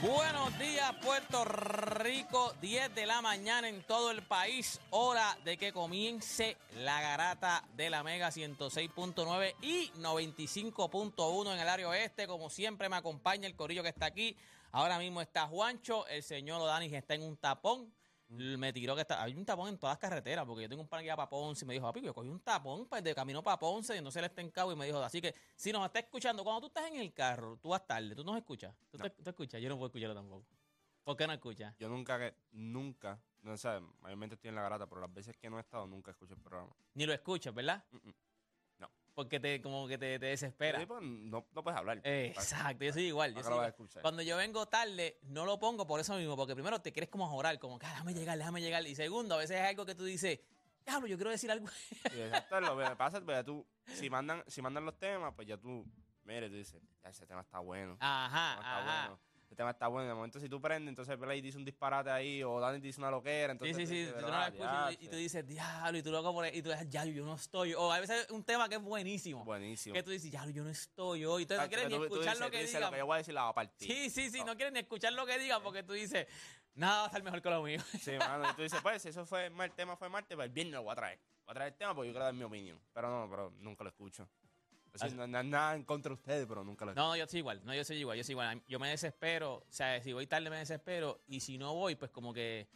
Buenos días, Puerto Rico. 10 de la mañana en todo el país. Hora de que comience la garata de la Mega 106.9 y 95.1 en el área oeste. Como siempre, me acompaña el corillo que está aquí. Ahora mismo está Juancho. El señor Odanis está en un tapón. Me tiró que está. Hay un tapón en todas las carreteras, porque yo tengo un pan que iba para Ponce y me dijo, papi, yo cogí un tapón pues, de camino para Ponce y no se le está en cabo y me dijo, así que si nos está escuchando, cuando tú estás en el carro, tú vas tarde, tú nos escuchas. ¿Tú, te- escuchas? Yo no puedo escucharlo tampoco. ¿Por qué no escuchas? Yo nunca, nunca, no sé, mayormente estoy en la garata, pero las veces que no he estado, nunca escucho el programa. Ni lo escuchas, ¿verdad? Mm, mm. Porque te, como que te, te desespera. Sí, pues, no, no puedes hablar. Exacto, yo soy igual. Cuando yo vengo tarde, no lo pongo por eso mismo, porque primero te quieres como jorar, como que "Ah, déjame llegar, déjame llegar. Y segundo, a veces es algo que tú dices, diablo, yo quiero decir algo. Exacto, lo que pasa es que ya tú, si mandan, si mandan los temas, pues ya tú, mire, tú dices, "Ya, ese tema está bueno. Ajá, está bueno. Ese tema está bueno. De momento, si tú prendes, entonces Play dice un disparate ahí, o Dani dice una loquera. Sí, Entonces, sí, tú sí, tú "Pero, no la escuchas y, y tú sí". dices, diablo, y tú loco por ahí, y tú dices, ya, yo no estoy. O a veces un tema que es buenísimo. Buenísimo. Que tú dices, ya, yo no estoy hoy. Entonces no Tacho, quieres ni tú- tú escuchar lo tú que. Lo que yo voy a decir la va a partir. Sí, sí, sí, No. no quieres ni escuchar lo que digan porque tú dices, nada va a estar mejor que lo mío. Sí, mano, y tú dices, pues, si eso fue mal tema, fue martes, pues el viernes lo voy a traer. Voy a traer el tema porque yo quiero dar mi opinión. Pero no, pero nunca lo escucho. Así- no, nada en contra de ustedes, pero nunca lo escucho. No, yo soy igual, no, yo soy igual, yo soy igual. Yo me desespero, o sea, si voy tarde me desespero y si no voy, pues como que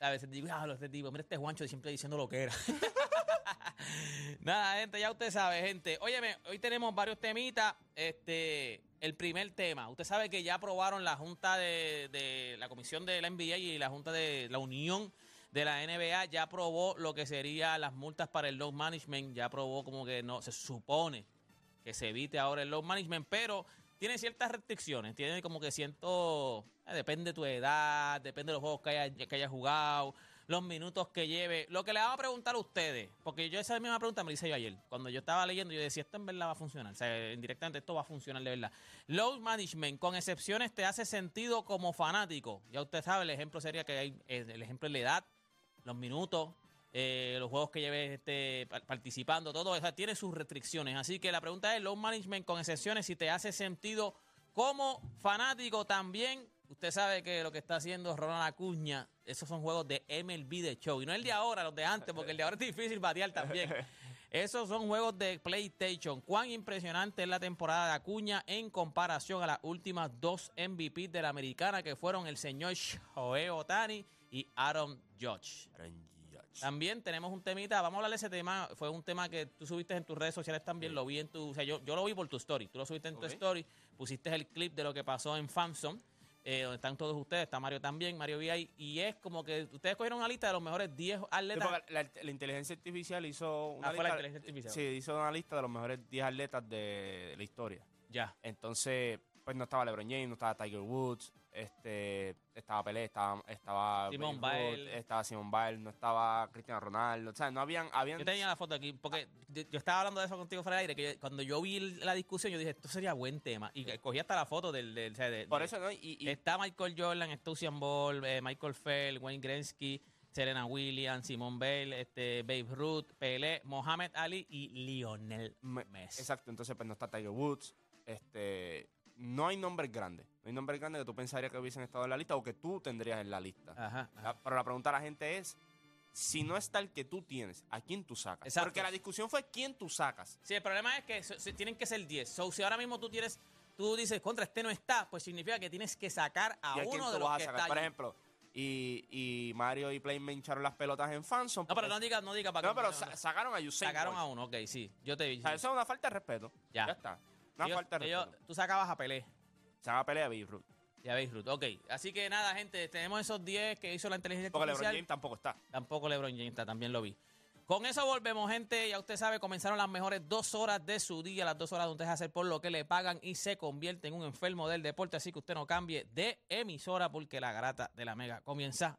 a veces digo, ah, este tipo, mira este Juancho siempre diciendo lo que era. Nada, gente, ya usted sabe, gente. Óyeme, hoy tenemos varios temitas. Este, el primer tema, usted sabe que ya aprobaron la Junta de, de la Comisión de la NBA y la Junta de la Unión de la NBA ya aprobó lo que serían las multas para el load management, ya aprobó como que no, se supone que se evite ahora el load management, pero tiene ciertas restricciones, tiene como que siento, eh, depende de tu edad, depende de los juegos que hayas que haya jugado, los minutos que lleve, lo que le vamos a preguntar a ustedes, porque yo esa misma pregunta me la hice yo ayer, cuando yo estaba leyendo, yo decía, esto en verdad va a funcionar, o sea, indirectamente esto va a funcionar de verdad. Load management, con excepciones, te hace sentido como fanático, ya usted sabe, el ejemplo sería que hay, el ejemplo es la edad, los minutos, eh, los juegos que lleves este, pa- participando, todo eso tiene sus restricciones. Así que la pregunta es, load management con excepciones, si te hace sentido como fanático también. Usted sabe que lo que está haciendo Ronald Acuña, esos son juegos de MLB de show. Y no el de ahora, los de antes, porque el de ahora es difícil batear también. Esos son juegos de PlayStation. Cuán impresionante es la temporada de Acuña en comparación a las últimas dos MVP de la americana, que fueron el señor Shohei Otani y Aaron Judge. También tenemos un temita, vamos a hablar de ese tema. Fue un tema que tú subiste en tus redes sociales también, lo vi en tu. O sea, yo, yo lo vi por tu story. Tú lo subiste en tu story, pusiste el clip de lo que pasó en Famson, eh, donde están todos ustedes, está Mario también, Mario VI, y es como que ustedes cogieron una lista de los mejores 10 Sí, atletas. porque la, la inteligencia artificial hizo una Ah, fue la lista. inteligencia artificial. Sí, hizo una lista de los mejores 10 atletas de la historia. Ya. Entonces, pues no estaba LeBron James, no estaba Tiger Woods, este, estaba Pelé, estaba, estaba Ruth, Biles. estaba Simon Biles, no estaba Cristiano Ronaldo, o sea, no habían, habían Yo tenía la foto aquí, porque yo, yo estaba hablando de eso contigo fuera del aire, que yo- cuando yo vi la discusión, yo dije, esto sería buen tema. Y cogí hasta la foto del... del, por eso, ¿no? Y, y- Está Michael Jordan, está Usain Ball, eh, Michael Phelps, Wayne Gretzky, Serena Williams, Simone Bale, este, Babe Ruth, Pelé, Mohamed Ali y Lionel me- Messi. exacto, entonces pues no está Tiger Woods, este, no hay nombres grandes, no hay nombres grandes que tú pensarías que hubiesen estado en la lista o que tú tendrías en la lista. Ajá, Pero la pregunta a la gente es, si no está el que tú tienes, ¿a quién tú sacas? Exacto. Porque la discusión fue quién tú sacas. Sí, el problema es que so- tienen que ser 10. So, si ahora mismo tú tienes, tú dices, contra este no está, pues significa que tienes que sacar a ¿Y a quién uno tú de los vas que a sacar? está Por allí. ejemplo, y, y Mario y Play me hincharon las pelotas en Fanson. No, pero no diga, no diga para No, que- pero sa- sacaron a Usain sacaron a uno, ok, sí. Yo te vi. O sea, eso es una falta de respeto. Ya. Ya, está. Una Ellos- falta de ellos- respeto. tú sacabas a Pelé. Van a pelear a Babe Ruth. Ya veis, Ruth. Ok, así que nada, gente, tenemos esos 10 que hizo la inteligencia Porque LeBron artificial. James tampoco está. Tampoco LeBron James está, también lo vi. Con eso volvemos, gente. Ya usted sabe, comenzaron las mejores dos horas de su día, las dos horas donde es hacer por lo que le pagan y se convierte en un enfermo del deporte. Así que usted no cambie de emisora porque la garata de la mega comienza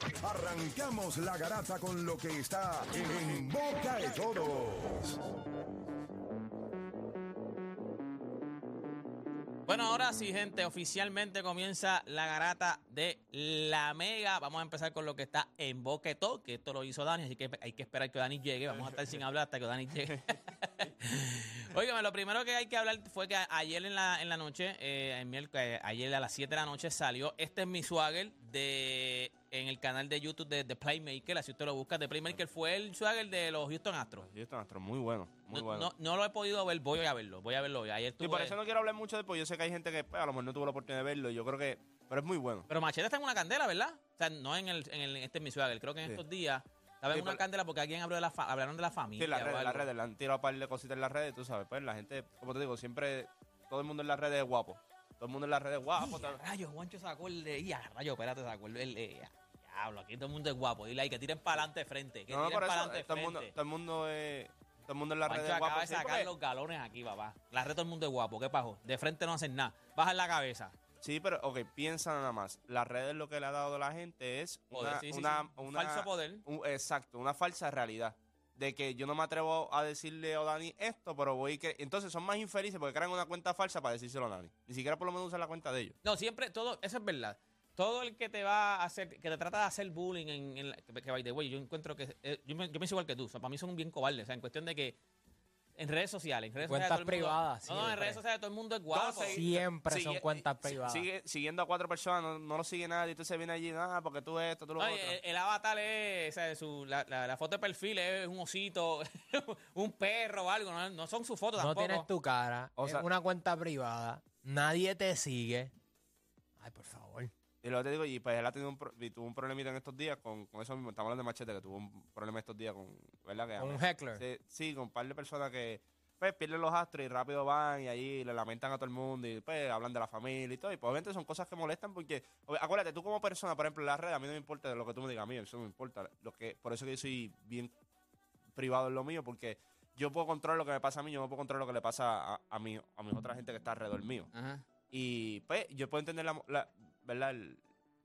Arrancamos la garata con lo que está en boca de todos. Bueno, ahora sí, gente, oficialmente comienza la garata de la mega. Vamos a empezar con lo que está en Boquetó, que esto lo hizo Dani, así que hay que esperar que Dani llegue. Vamos a estar sin hablar hasta que Dani llegue. Óigame, lo primero que hay que hablar fue que ayer en la, en la noche, eh, en eh, ayer a las 7 de la noche salió Este es mi swagger de, en el canal de YouTube de, de Playmaker. Así usted lo busca. De Playmaker fue el swagger de los Houston Astros. Houston Astros, muy bueno. Muy No, bueno. no, no lo he podido ver, voy a verlo, voy a verlo. Ayer y tuve- por eso no quiero hablar mucho de porque yo sé que hay gente que pues, a lo mejor no tuvo la oportunidad de verlo. y Yo creo que. Pero es muy bueno. Pero Machete está en una candela, ¿verdad? O sea, no en el, en el este es mi swagger. Creo que en Sí. estos días estaba en una pero- candela porque alguien habló de la fa- hablaron de la familia. Sí, las redes, las redes, le han tirado un par de cositas en las redes, tú sabes. Pues la gente, como te digo, siempre. Todo el mundo en las redes es guapo. Todo el mundo en las redes es guapo. Y rayos, Juancho sacó el de. Y a rayos, espérate, sacó el. el- el- diablo, aquí todo el mundo es guapo. Dile ahí que tiren para adelante de frente. Que No, tiren para adelante eh, mundo, frente. todo el mundo es. Todo el mundo en Juancho redes es guapo. acaba de sacar porque- los galones aquí, papá. La red todo el mundo es guapo. ¿Qué pasó? De frente no hacen nada. Bajan la cabeza. Sí, pero, ok, piensa nada más. Las redes lo que le ha dado a la gente es Poder, una, sí, sí, una, sí. una- Falso poder. un- exacto, una falsa realidad. De que yo no me atrevo a decirle a Dani esto, pero voy que. Entonces son más infelices porque crean una cuenta falsa para decírselo a Dani. Ni siquiera por lo menos usan la cuenta de ellos. No, siempre, todo, eso es verdad. Todo el que te va a hacer, que te trata de hacer bullying en, en la- que, que by the way, yo encuentro que, eh, yo, me, yo pienso igual que tú, o sea, para mí son bien cobardes, o sea, en cuestión de que en redes sociales, en redes Cuentas sociales mundo- privadas, no, no, en redes sociales todo el mundo es guapo. Siempre son cuentas privadas. sigue- siguiendo a cuatro personas, no, no lo sigue nadie. Entonces viene allí, nada, porque tú esto, tú lo Ay, otro. el, el avatar es, o sea, su, la, la- la foto de perfil es un osito, un perro o algo, no, no son sus fotos no tampoco. tienes tu cara, O es sea- una cuenta privada, nadie te sigue. Ay, por favor. Y luego te digo, y pues él ha tenido un, pro- y tuvo un problemita en estos días con, con eso mismo. Estamos hablando de Machete, que tuvo un problema estos días con, ¿verdad? Que Con un heckler. Sí, sí, con un par de personas que pues pierden los astros y rápido van y ahí le lamentan a todo el mundo y pues hablan de la familia y todo. Y pues obviamente son cosas que molestan porque, acuérdate, tú como persona, por ejemplo, en la red, a mí no me importa lo que tú me digas a mí, eso no me importa. Lo que, por eso que yo soy bien privado en lo mío, porque yo puedo controlar lo que me pasa a mí, yo no puedo controlar lo que le pasa a, a, mí, a mi otra gente que está alrededor mío. Ajá. Y pues yo puedo entender la- ¿verdad? El-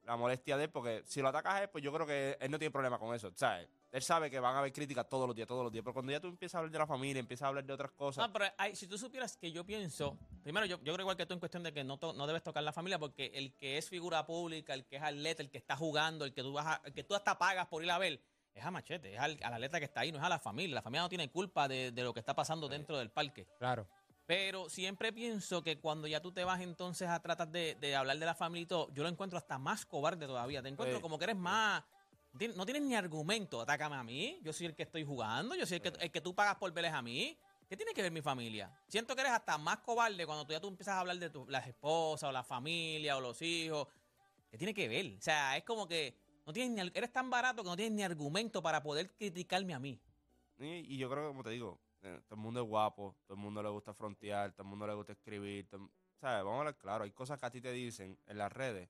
la molestia de él, porque si lo atacas a él, pues yo creo que él no tiene problema con eso, ¿sabes? Él sabe que van a haber críticas todos los días, todos los días, pero cuando ya tú empiezas a hablar de la familia, empiezas a hablar de otras cosas, No, pero hay- si tú supieras que yo pienso, primero yo, yo creo igual que tú en cuestión de que no, to- no debes tocar la familia porque el que es figura pública, el que es atleta, el que está jugando, el que tú vas a- el que tú hasta pagas por ir a ver, es a Machete, es al, al atleta que está ahí, no es a la familia. La familia no tiene culpa de, de lo que está pasando dentro del parque. Claro. Pero siempre pienso que cuando ya tú te vas entonces a tratar de, de hablar de la familia y todo, yo lo encuentro hasta más cobarde todavía. Te encuentro Sí. como que eres más... no tienes- ni argumento. Atácame a mí. Yo soy el que estoy jugando. Yo soy el que, el que tú pagas por ver es a mí. ¿Qué tiene que ver mi familia? Siento que eres hasta más cobarde cuando tú ya tú empiezas a hablar de tu, las esposas o la familia o los hijos. ¿Qué tiene que ver? O sea, es como que no tienes ni, eres tan barato que no tienes ni argumento para poder criticarme a mí. Y, y yo creo que, como te digo, todo el mundo es guapo, todo el mundo le gusta frontear, todo el mundo le gusta escribir. todo ¿Sabes? Vamos a hablar claro. Hay cosas que a ti te dicen en las redes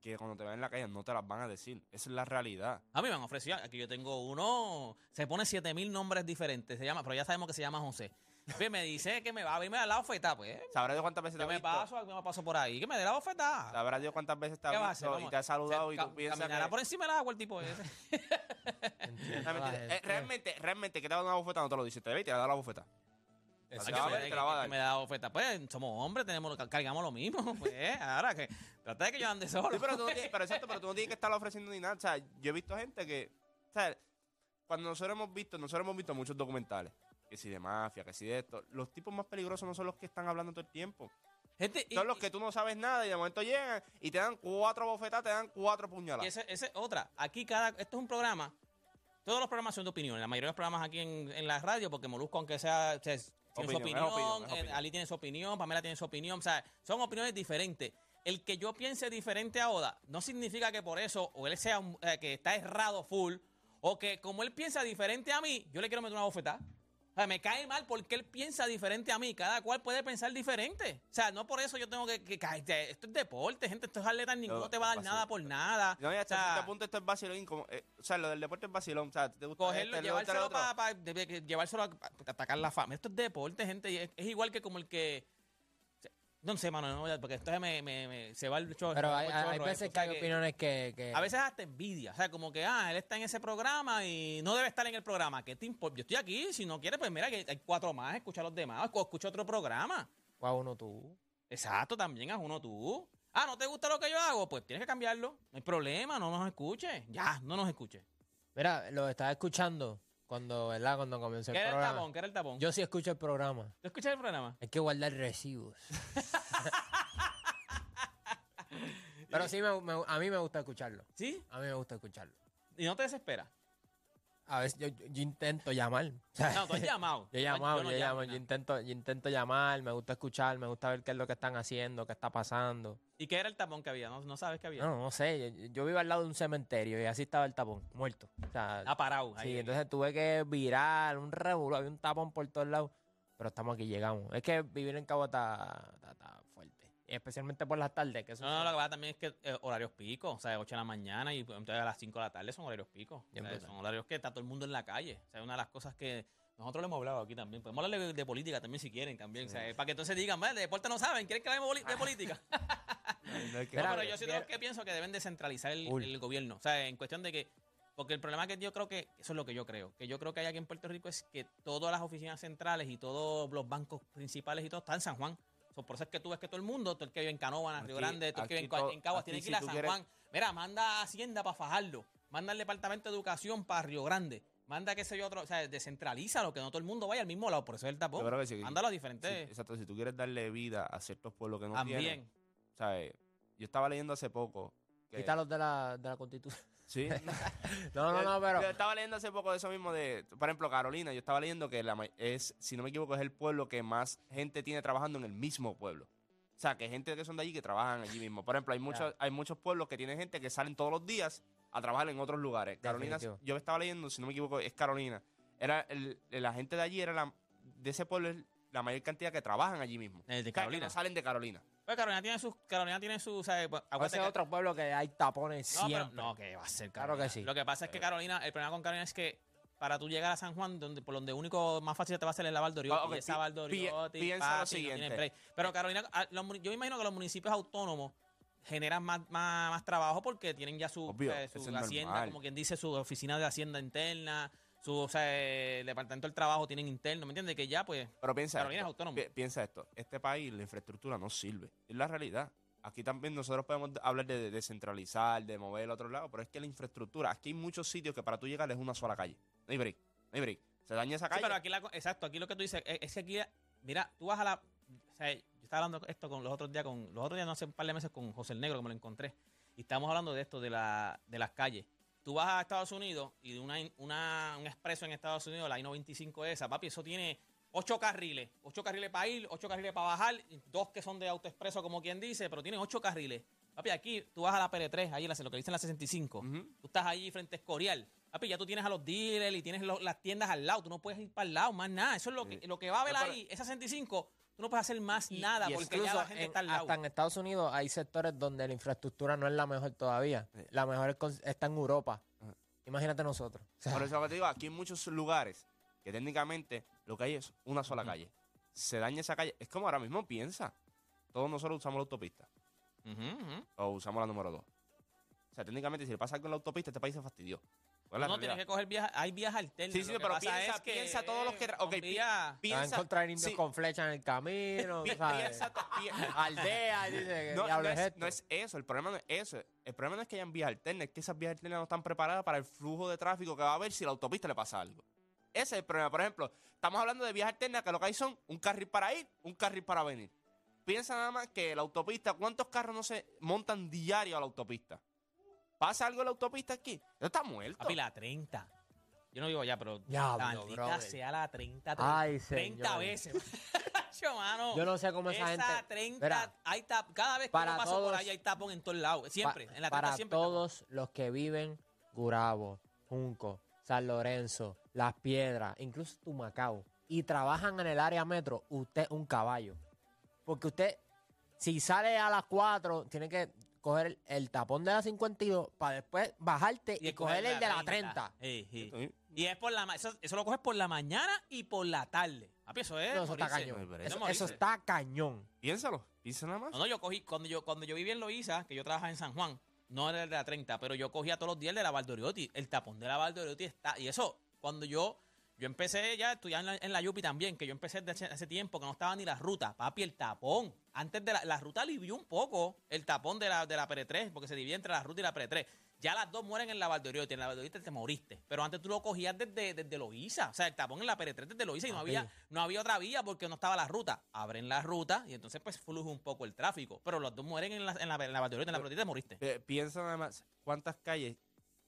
que cuando te ven en la calle no te las van a decir. Esa es la realidad. A mí me han ofrecido, aquí yo tengo uno, se pone 7000 nombres diferentes, se llama, pero ya sabemos que se llama José. Pues me dice que me va a ver, me da la oferta, pues. ¿Sabrá Dios cuántas veces te ha me visto? paso, me paso por ahí, que me dé la oferta. ¿Sabrá Dios cuántas veces te ¿Qué va a ha visto y te ha saludado y ca- tú piensas que... por encima del agua el tipo ese. Realmente, eh, realmente, realmente, que te va a dar una bofeta no te lo dice. Te ve y te va a dar la bofeta. Que me- que- que da oferta. Pues somos hombres, tenemos, cargamos lo mismo. Pues ahora que trata de que yo ande solo. Sí, pero tú no tienes, pero exacto, pero tú no tienes que estarlo ofreciendo ni nada. O sea, yo he visto gente que, o sea, cuando nosotros hemos visto, nosotros hemos visto muchos documentales, que si de mafia, que si de esto, los tipos más peligrosos no son los que están hablando todo el tiempo. Gente, y- Son los que tú no sabes nada y de momento llegan y te dan cuatro bofetas, te dan cuatro Y puñaladas. ese, ese otra. Aquí cada. Esto es un programa. Todos los programas son de opinión. La mayoría de los programas aquí en, en la radio, porque Molusco, aunque sea. o sea, tiene su Opinión, opinión. eh, opinión. Ali tiene su opinión. Pamela tiene su opinión. O sea, son opiniones diferentes. El que yo piense diferente a Oda no significa que por eso o él sea un- eh, que está errado full o que como él piensa diferente a mí, yo le quiero meter una bofetada. O sea, me cae mal porque él piensa diferente a mí. Cada cual puede pensar diferente. O sea, no por eso yo tengo que, que. Esto es deporte, gente. Esto es atleta. Ninguno No, te va a dar nada por nada. No, y hasta O sea, cierto punto esto es vacilón. Como, eh, o sea, lo del deporte es vacilón. O sea, te gusta cogerlo, este, llevárselo para llevárselo a, pa- atacar la fama. Esto es deporte, gente. es igual que como el que. No sé, mano, no, porque esto me, me- me- se va el chorro. Pero hay, hay veces que hay opiniones que, que- A veces hasta envidia. O sea, como que, ah, él está en ese programa y no debe estar en el programa. ¿Qué te importa? Yo estoy aquí. Si no quieres, pues mira, que hay cuatro más. Escucha a los demás. O escucha otro programa. o a uno tú. Exacto, también haz uno tú. Ah, ¿no te gusta lo que yo hago? Pues tienes que cambiarlo. No hay problema, no nos escuches. Ya, no nos escuches. Mira, lo estaba escuchando cuando, ¿verdad? Cuando comenzó ¿Qué el era el programa. tapón? ¿Qué era el tapón? Yo sí escucho el programa. ¿Tú escuchas el programa? Hay que guardar recibos. Pero sí, me- me- a mí me gusta escucharlo. ¿Sí? A mí me gusta escucharlo. ¿Y no te desespera? A veces yo, yo- yo intento llamar. O sea, No, tú has llamado. Yo he llamado, yo, no llamo, llamo, yo nada. intento, yo intento llamar, me gusta escuchar, me gusta ver qué es lo que están haciendo, qué está pasando. ¿Y qué era el tapón que había? No, no sabes qué había. No, no sé, yo, yo vivo al lado de un cementerio y así estaba el tapón, muerto. O sea, Ha parado. sí, ahí. entonces tuve que virar un revuelo, había un tapón por todos lados, pero estamos aquí, llegamos. Es que vivir en Cabo está, está- está especialmente por las tardes, que eso No, no, lo que pasa también es que eh, horarios picos, o sea, 8 de la mañana y entonces a las 5 de la tarde son horarios picos. O Bien sea, brutal. son horarios que está todo el mundo en la calle. O sea, una de las cosas que nosotros le hemos hablado aquí también. Podemos hablar de, de política también si quieren también. O sea, para que entonces digan, "Vale, de deporte no saben, ¿quieren que hablemos de política? No que- Mira, pero yo sí que pienso que deben descentralizar el, el gobierno. O sea, en cuestión de que. Porque el problema que yo creo que. Eso es lo que yo creo. Que yo creo que hay aquí en Puerto Rico es que todas las oficinas centrales y todos los bancos principales y todo están en San Juan. So, por eso es que tú ves que todo el mundo, todo el que vive en Canóvana, Río Grande, todo el que vive en, en Caguas, tiene que si ir a San quieres- Juan. Mira, manda a Hacienda para fajarlo. Manda al Departamento de Educación para Río Grande. Manda, qué sé yo, otro. O sea, descentralízalo, que no todo el mundo vaya al mismo lado. Por eso es el tapón. Yo creo que sí. Mándalo a Sí, diferentes. exacto, si tú quieres darle vida a ciertos pueblos que no también. tienen, ¿sabes? Yo estaba leyendo hace poco. que- Quítalos de la, de la constitución. Sí. No, no, no, pero... Yo estaba leyendo hace poco de eso mismo de, por ejemplo, Carolina. Yo estaba leyendo que la, es, si no me equivoco, es el pueblo que más gente tiene trabajando en el mismo pueblo. O sea, que gente que son de allí que trabajan allí mismo. Por ejemplo, hay muchos, hay muchos pueblos que tienen gente que salen todos los días a trabajar en otros lugares. Carolina, Definitivo. yo estaba leyendo, si no me equivoco, es Carolina. Era el- la gente de allí era la, de ese pueblo la mayor cantidad que trabajan allí mismo. El de que Carolina. no salen de Carolina. Pues Carolina tiene sus. Carolina tiene su. O sea, pues, acuérdate Ese que- otro pueblo que hay tapones No, pero- siempre. no, que va a ser Claro Carolina. que sí. Lo que pasa es que Carolina, el problema con Carolina es que para tú llegar a San Juan, donde, por donde único más fácil te va a hacer es la Valdoriotti. Ah, ok, y esa Valdoriotti, pi- piensa lo no siguiente. Pero Carolina, ah, los yo imagino que los municipios autónomos generan más, más, más trabajo porque tienen ya su, Obvio, eh, su hacienda, normal. como quien dice, su oficina de hacienda interna, su o sea, eh, el departamento del trabajo tienen interno, ¿me entiendes? Que ya pues Pero piensa Carolina es esto, autónomo. pi- piensa esto. Este país, la infraestructura no sirve. Es la realidad. aquí también nosotros podemos hablar de descentralizar, de mover al otro lado, pero es que la infraestructura, aquí hay muchos sitios que para tú llegar es una sola calle. No hay break, no hay break. Se daña esa Sí, calle. pero aquí la, exacto, aquí lo que tú dices es, es que aquí, mira, tú vas a la, o sea, yo estaba hablando esto con los otros días, con los otros días, no hace un par de meses con José el Negro, que me lo encontré, y estamos hablando de esto, de, la, de las calles. Tú vas a Estados Unidos y de una, una, un expreso en Estados Unidos, la I-95 esa, papi, eso tiene ocho carriles, ocho carriles para ir, ocho carriles para bajar, dos que son de autoexpreso, como quien dice, pero tiene ocho carriles. Papi, aquí tú vas a la PR3, ahí lo que dicen la 65. Ujú. Tú estás allí frente a Escorial. Papi, ya tú tienes a los dealers y tienes lo- las tiendas al lado. Tú no puedes ir para el lado, más nada. Eso es lo que, lo que va a haber ahí, esa 65. Tú no puedes hacer más Y- nada y porque ya la gente en- está al lado. Hasta en Estados Unidos hay sectores donde la infraestructura no es la mejor todavía. Sí. La mejor es con- está en Europa. Ajá. Imagínate nosotros. O sea, Por eso que te digo, aquí hay muchos lugares que técnicamente lo que hay es una sola calle. Se daña esa calle. Es como ahora mismo piensa. Todos nosotros usamos la autopista. O usamos la número 2. O sea, técnicamente, si le pasa algo en la autopista, este país se fastidió. ¿Cuál es la No tienes que coger vías, hay vías alternas. Sí, sí, Lo que pero pasa piensa- es que, piensa todos los que- ok, pi- vías- te va a Piensa, encontrar indios sí, con flechas en el camino, pi- ¿sabes? piensa Aldea, dice que No, no diablo es, esto. no es eso, el problema no es eso. El problema no es que hayan vías alternas, es que esas vías alternas no están preparadas para el flujo de tráfico que va a haber si la autopista le pasa algo. Ese es el problema. Por ejemplo, estamos hablando de vías alternas que lo que hay son un carril para ir, un carril para venir. Piensa nada más que la autopista, ¿cuántos carros no se montan diario a la autopista? ¿Pasa algo en la autopista aquí? Eso está muerto. Papi, la 30. Yo no vivo allá, pero Diablo, maldita brother. sea la 30. Ay, 30 señor. veces. Yo, mano. Yo no sé cómo esa, esa gente... 30, Mira, hay tap, cada vez que para yo paso todos- por ahí hay tapón en todos lados. Siempre, pa- en la 30 para siempre. tapón. todos los que viven Gurabo, Junco, San Lorenzo, Las Piedras, incluso Tumacao, y trabajan en el área metro, usted es un caballo. Porque usted, si sale a las 4, tiene que coger el, el tapón de la 52 para después bajarte y, coger el de la 30. Sí, sí. Sí. Y es por la eso, eso lo coges por la mañana y por la tarde. Papi, eso es. No, eso está cañón. Eso está cañón. Piénsalo, piensa nada más. No, no, yo cogí, cuando yo, cuando yo vivía en Loíza, que yo trabajaba en San Juan, no era el de la 30, pero yo cogía todos los días el de la Valdoriotti. El tapón de la Valdoriotti está. Y eso, cuando yo, yo empecé ya a estudiar en la, en la Yupi también, que yo empecé desde hace, hace tiempo, que no estaba ni la ruta. Papi, el tapón. Antes de la, la ruta alivió un poco el tapón de la, de la PR3, porque se divide entre la ruta y la PR3. Ya las dos mueren en la Valdoriotti. En la Valdoriotti te moriste. Pero antes tú lo cogías desde, desde Loíza. O sea, el tapón en la PR3 desde Loíza y no Papi. había, no había otra vía porque no estaba la ruta. Abren la ruta y entonces pues fluye un poco el tráfico. Pero los dos mueren en la, en la, en la Valdoriotti. En la te moriste. Pi- Piensa nada más, ¿cuántas calles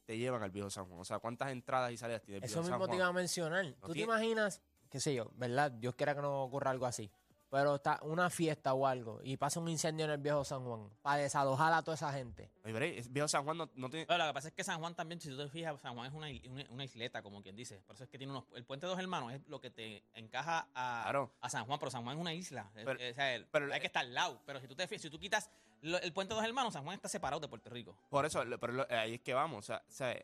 te llevan al viejo San Juan? O sea, ¿cuántas entradas y salidas tiene el Eso viejo mismo San te iba a mencionar. ¿Tú te tiene- imaginas, qué sé yo, verdad? Dios quiera que no ocurra algo así. Pero está una fiesta o algo y pasa un incendio en el viejo San Juan para desalojar a toda esa gente. Ay, veré, el viejo San Juan no, no tiene... Pero lo que pasa es que San Juan también, si tú te fijas, San Juan es una, una, una isleta, como quien dice. Por eso es que tiene unos. El puente de dos hermanos es lo que te encaja a, Claro. a San Juan, pero San Juan es una isla. Pero- o sea, el- pero- hay que estar al lado. Pero si tú te fijas, si tú quitas lo- el puente de dos hermanos, San Juan está separado de Puerto Rico. Por eso, pero lo- ahí es que vamos. O sea,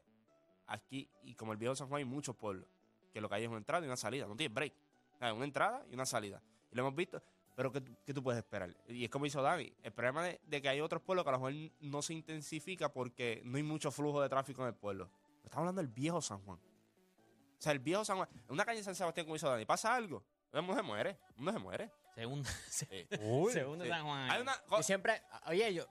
aquí, y como el viejo San Juan hay muchos pueblos, que lo que hay es una entrada y una salida. No tiene break. O sea, una entrada y una salida. Y lo hemos visto. Pero ¿qué, tú- puedes esperar? Y es como hizo Dani. El problema de, que hay otros pueblos que a lo mejor no se intensifica porque no hay mucho flujo de tráfico en el pueblo. Estamos hablando del viejo San Juan. O sea, el viejo San Juan. En una calle de San Sebastián, como hizo Dani, pasa algo. Mundo se muere. Mundo se muere. Según, se, Sí. según de Sí. San Juan. Hay una. Y siempre, oye, yo,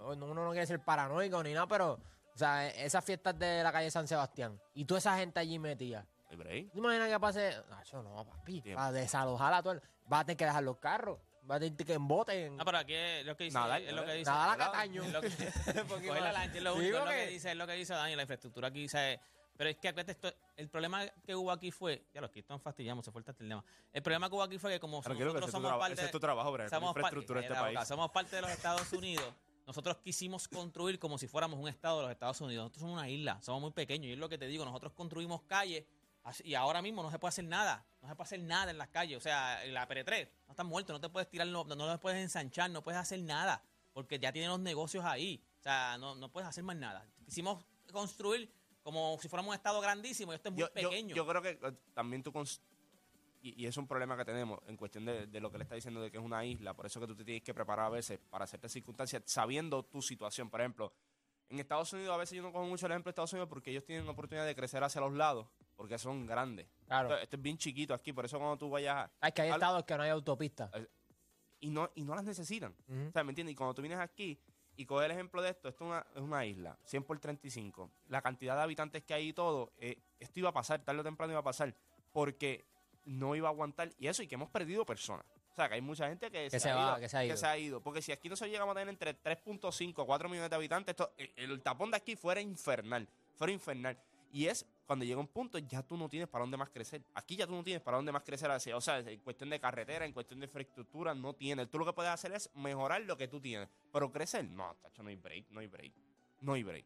uno no quiere ser paranoico ni nada, pero, o sea, esas fiestas de la calle San Sebastián y toda esa gente allí metida. Hay break. ¿Tú imaginas que pase? No, eso no, papi. Tiempo. Para desalojar a todo el... Va a tener que dejar los carros. Va a tener que emboten. No, pero aquí es lo que dice. Nada, es lo que dice. Nada, la. Cataño. Es lo que, coger la lancha, es lo Sí, único, es lo porque- que dice, es lo que dice Dani, la infraestructura aquí dice. Pero es que acuérdate, esto, el problema que hubo aquí fue, ya los que están fastidiamos, se fue el tema. El problema que hubo aquí fue que como que nosotros tu somos parte, ese es tu trabajo, Brian, somos par- infraestructura de este boca, país. somos parte de los Estados Unidos, nosotros quisimos construir como si fuéramos un estado de los Estados Unidos. Nosotros somos una isla, somos muy pequeños y es lo que te digo, nosotros construimos calles y ahora mismo no se puede hacer nada, no se puede hacer nada en las calles, o sea, en la PR3 no estás muerto, no te puedes tirar, no, no lo puedes ensanchar, no puedes hacer nada, porque ya tienen los negocios ahí, o sea, no, no puedes hacer más nada. Quisimos construir como si fuéramos un estado grandísimo y esto es muy yo, pequeño. yo creo que eh, también tú y, y es un problema que tenemos en cuestión de, de lo que le está diciendo de que es una isla, por eso que tú te tienes que preparar a veces para ciertas circunstancias, sabiendo tu situación. Por ejemplo, en Estados Unidos, a veces yo no cojo mucho el ejemplo de Estados Unidos porque ellos tienen la oportunidad de crecer hacia los lados, porque son grandes. Claro. Esto, esto es bien chiquito aquí, por eso cuando tú vayas a- Es que hay estados que no hay autopista. y no, y no las necesitan. O sea, ¿me entiendes? Y cuando tú vienes aquí y coges el ejemplo de esto, esto es una, es una isla, 100 por 35. La cantidad de habitantes que hay y todo, eh, esto iba a pasar, tarde o temprano iba a pasar, porque no iba a aguantar. Y eso, y que hemos perdido personas. O sea, que hay mucha gente que, Que se va, que se ha ido. Porque si aquí no se llegamos a tener entre 3.5 4 millones de habitantes, esto, el, el tapón de aquí fuera infernal. Fuera infernal. Y es cuando llega un punto, ya tú no tienes para dónde más crecer. Aquí ya tú no tienes para dónde más crecer. Así. O sea, en cuestión de carretera, en cuestión de infraestructura, no tienes. Tú lo que puedes hacer es mejorar lo que tú tienes. Pero crecer, no, tacho, no hay break, no hay break. No hay break.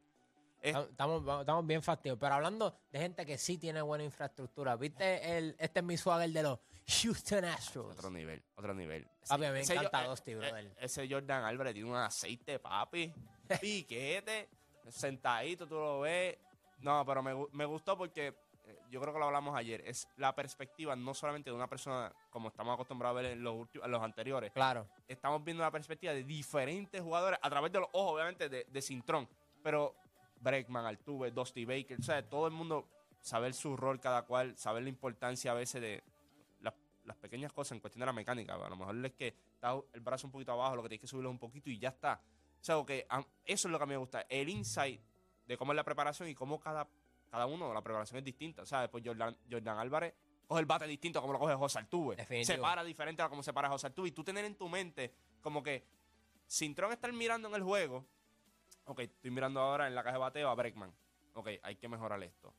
Es- Estamos, estamos bien fastidios. Pero hablando de gente que sí tiene buena infraestructura, ¿viste? El, este es mi swagger de los Houston Astros. otro nivel, otro nivel. Papi, mí me Ese encanta Dusty, eh, brother. eh, Ese Jordan Álvarez tiene un aceite, papi. Piquete, sentadito, tú lo ves. No, pero me, me gustó porque eh, yo creo que lo hablamos ayer. Es la perspectiva no solamente de una persona como estamos acostumbrados a ver en los, últimos, en los anteriores. Claro. Estamos viendo la perspectiva de diferentes jugadores a través de los ojos, obviamente, de, de Cintrón. Pero Breckman, Altuve, Dusty Baker, o sea, todo el mundo saber su rol cada cual, saber la importancia a veces de las, las pequeñas cosas en cuestión de la mecánica. A lo mejor es que está el brazo un poquito abajo, lo que tienes que subirlo un poquito y ya está. O sea, eso es lo que a mí me gusta, el insight de cómo es la preparación y cómo cada, cada uno, la preparación es distinta. ¿Sabes? Pues Jordan, Jordan Álvarez coge el bate distinto a como lo coge José Altuve. Definitivo. Se para diferente a como se para José Altuve. Y tú tener en tu mente como que Cintrón estar mirando en el juego. Ok, estoy mirando ahora en la caja de bateo a Breckman. Ok, hay que mejorar esto.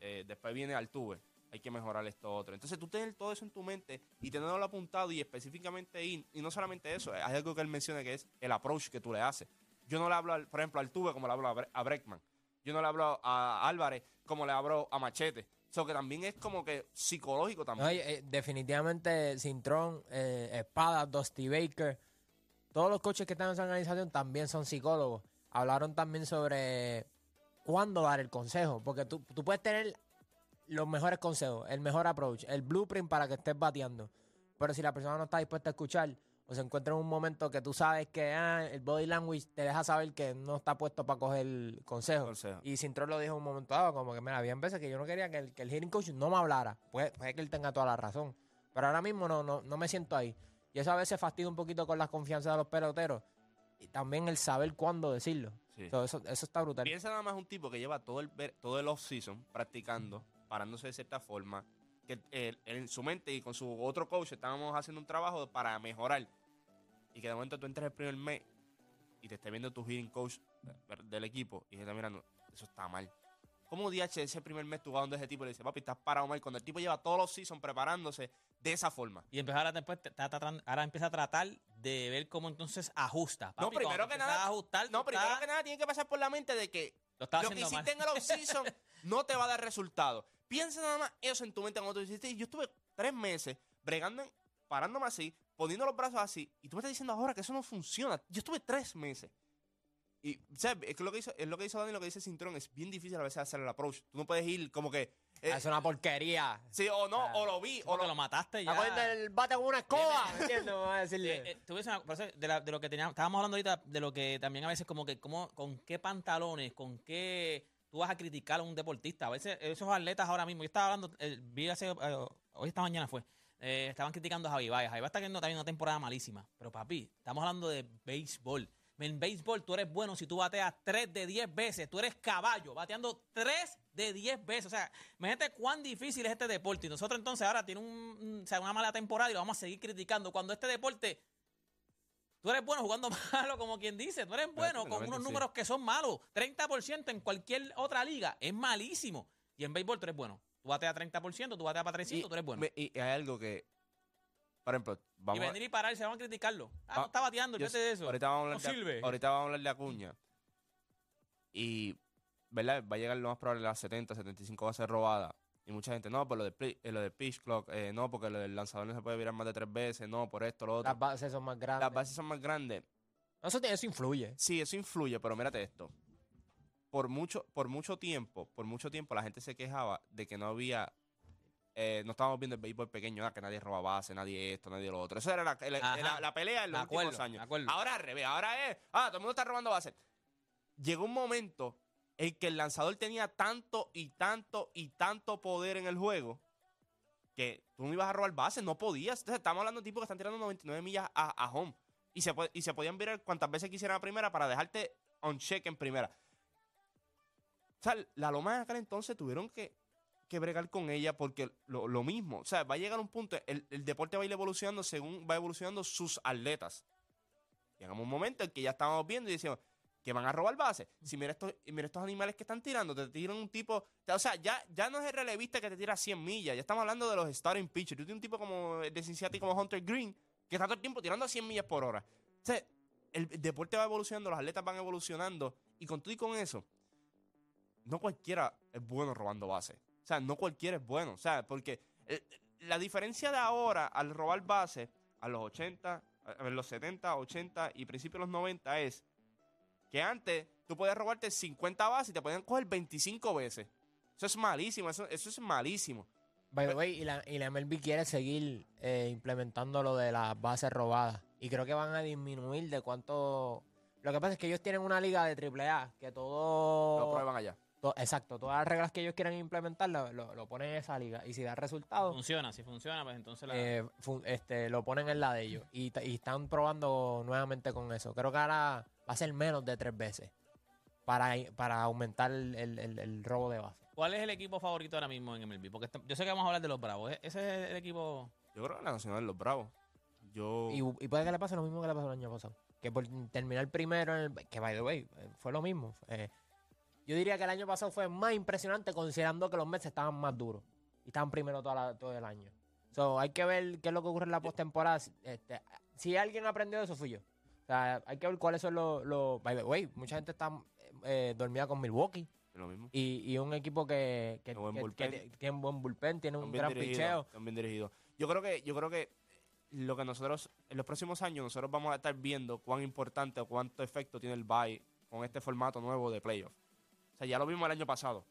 Eh, después viene Altuve. Hay que mejorar esto otro. Entonces tú tener todo eso en tu mente y tenerlo apuntado y específicamente ir. Y no solamente eso, hay algo que él menciona que es el approach que tú le haces. Yo no le hablo, al- por ejemplo, a Altuve como le hablo a, Bre- a Breckman. Yo no le hablo a Álvarez como le hablo a Machete. Eso que también es como que psicológico también. No, eh, definitivamente Cintrón, eh, Espada, Dusty Baker, todos los coaches que están en esa organización también son psicólogos. Hablaron también sobre cuándo dar el consejo, porque tú, tú puedes tener los mejores consejos, el mejor approach, el blueprint para que estés bateando, pero si la persona no está dispuesta a escuchar o se encuentra en un momento que tú sabes que ah, el body language te deja saber que no está puesto para coger el consejo. Y Cintrón lo dijo un momento dado, como que, mira, había veces que yo no quería que el, que el hitting coach no me hablara. Puede que él tenga toda la razón. Pero ahora mismo no, no, no me siento ahí. Y eso a veces fastidia un poquito con la confianza de los peloteros. Y también el saber cuándo decirlo. Sí. Eso, eso está brutal. Piensa nada más un tipo que lleva todo el, todo el off-season practicando, parándose de cierta forma, que él- él en su mente y con su otro coach estábamos haciendo un trabajo para mejorar. Y que de momento tú entres el primer mes y te esté viendo tu hitting coach del equipo y te está mirando, eso está mal. ¿Cómo DH ese primer mes tú vas donde ese tipo y le dice, papi, estás parado mal? Cuando el tipo lleva todos los season preparándose de esa forma. Y empezar ahora después, ahora empieza a tratar de ver cómo entonces ajusta. No, primero que nada- ajustar, No, primero que nada tiene que pasar por la mente de que lo lo que haciendo mal. hiciste en el off-season no te va a dar resultado. Piensa nada más eso en tu mente cuando tú hiciste. Yo estuve tres meses bregando, en- parándome así, poniendo los brazos así, y tú me estás diciendo ahora que eso no funciona. Yo estuve tres meses. Y, sea, es que lo que hizo, es lo que hizo Dani, lo que dice Cintrón, es bien difícil a veces hacer el approach. Tú no puedes ir como que. eh, es una porquería. sí, o no, Ah, o lo vi, o lo, lo mataste ya. Acuérdate del bate con una escoba. ¿Me entiendes? Vamos a decirle. Eh, eh, una- de, la- de lo que teníamos, estábamos hablando ahorita de lo que también a veces como que cómo, con qué pantalones, con qué tú vas a criticar a un deportista. A veces esos atletas ahora mismo, yo estaba hablando, eh, vi hace, eh, hoy esta mañana fue, eh, estaban criticando a Javi Baez. Javi Baez está teniendo también una temporada malísima. Pero papi, estamos hablando de béisbol. En béisbol tú eres bueno si tú bateas 3 de 10 veces. Tú eres caballo, bateando 3 de 10 veces. O sea, imagínate cuán difícil es este deporte. Y nosotros entonces ahora tiene un, un- o sea, una mala temporada y lo vamos a seguir criticando. Cuando este deporte Tú eres bueno jugando malo, como quien dice. Tú eres bueno con unos sí. números que son malos. 30% en cualquier otra liga es malísimo. Y en béisbol tú eres bueno. Tú bateas 30%, tú bateas para 300, tú eres bueno. me- y hay algo que. Por ejemplo, y vamos a- venir y parar, se van a criticarlo. Ah, no está bateando, Yo de eso. Ahorita vamos a No hablar, de, sirve. ahorita vamos a hablar de Acuña. Y, ¿verdad? Va a llegar lo más probable a las 70, 75 va a ser robada. Y mucha gente, no, por lo de, eh, lo de pitch clock, eh, no, porque lo del lanzador no se puede virar más de tres veces, no, por esto, lo otro. Las bases son más grandes. Las bases son más grandes. Eso, tiene- eso influye. Sí, eso influye, pero mírate esto. Por mucho, por mucho tiempo, por mucho tiempo la gente se quejaba de que no había, eh, no estábamos viendo el béisbol pequeño, ah, que nadie roba base, nadie esto, nadie lo otro. Eso era la, la- Ajá. la- la pelea en los acuerdo, últimos años. Ahora al revés, ahora es, ah, todo el mundo está robando base. Llegó un momento en que el lanzador tenía tanto y tanto y tanto poder en el juego que tú no ibas a robar bases, no podías. Entonces, estamos hablando de tipos que están tirando 99 millas a, a home. Y se, y se podían virar cuantas veces quisieran a primera para dejarte on check en primera. O sea, la loma de aquel entonces tuvieron que, que bregar con ella porque lo, lo mismo. O sea, va a llegar un punto, el, el deporte va a ir evolucionando según va evolucionando sus atletas. Llegamos un momento en que ya estábamos viendo y decíamos que van a robar bases. Si mira estos, mira estos animales que están tirando, te tiran un tipo. O sea, ya, ya no es el relevista que te tira 100 millas, ya estamos hablando de los starting pitchers. Tú tienes un tipo como de Cincinnati como Hunter Green, que está todo el tiempo tirando a 100 millas por hora. O sea, el deporte va evolucionando, los atletas van evolucionando, y con todo y con eso, no cualquiera es bueno robando bases. O sea, no cualquiera es bueno. O sea, porque eh, la diferencia de ahora al robar bases a los 80, a los 70, 80 y principios de los 90 es que antes tú podías robarte 50 bases y te podían coger 25 veces. Eso es malísimo, eso, eso es malísimo. By the way, y la, y la MLB quiere seguir eh, implementando lo de las bases robadas. Y creo que van a disminuir de cuánto. Lo que pasa es que ellos tienen una liga de AAA que Lo todo. prueban allá. To- exacto, todas las reglas que ellos quieren implementar lo, lo- lo ponen en esa liga. Y si da resultados, Funciona, si funciona, pues entonces la. eh, fun- este, lo ponen en la de ellos. Y, están probando nuevamente con eso. Creo que ahora va a ser menos de tres veces para, para aumentar el, el- el- el robo de base. ¿Cuál es el equipo favorito ahora mismo en MLB? Porque yo sé que vamos a hablar de los Bravos. ¿E- ¿Ese es el equipo? Yo creo que la Nacional de los Bravos. Yo. Y, y puede que le pase lo mismo que le pasó el año pasado. Que por terminar primero, en el, que by the way, fue lo mismo. Eh, yo diría que el año pasado fue más impresionante considerando que los Mets estaban más duros. Y estaban primero toda la- todo el año. So, hay que ver qué es lo que ocurre en la postemporada. Este, si alguien aprendió eso, fui yo. O sea, hay que ver cuáles son los... los by the way, mucha gente está eh, dormida con Milwaukee. lo mismo. Y, y un equipo que, que, buen que- tiene un buen bullpen, tiene un gran picheo. bien dirigidos. Yo creo que, yo creo que lo que nosotros, en los próximos años, nosotros vamos a estar viendo cuán importante o cuánto efecto tiene el bye con este formato nuevo de playoff. Sea, ya lo vimos el año pasado.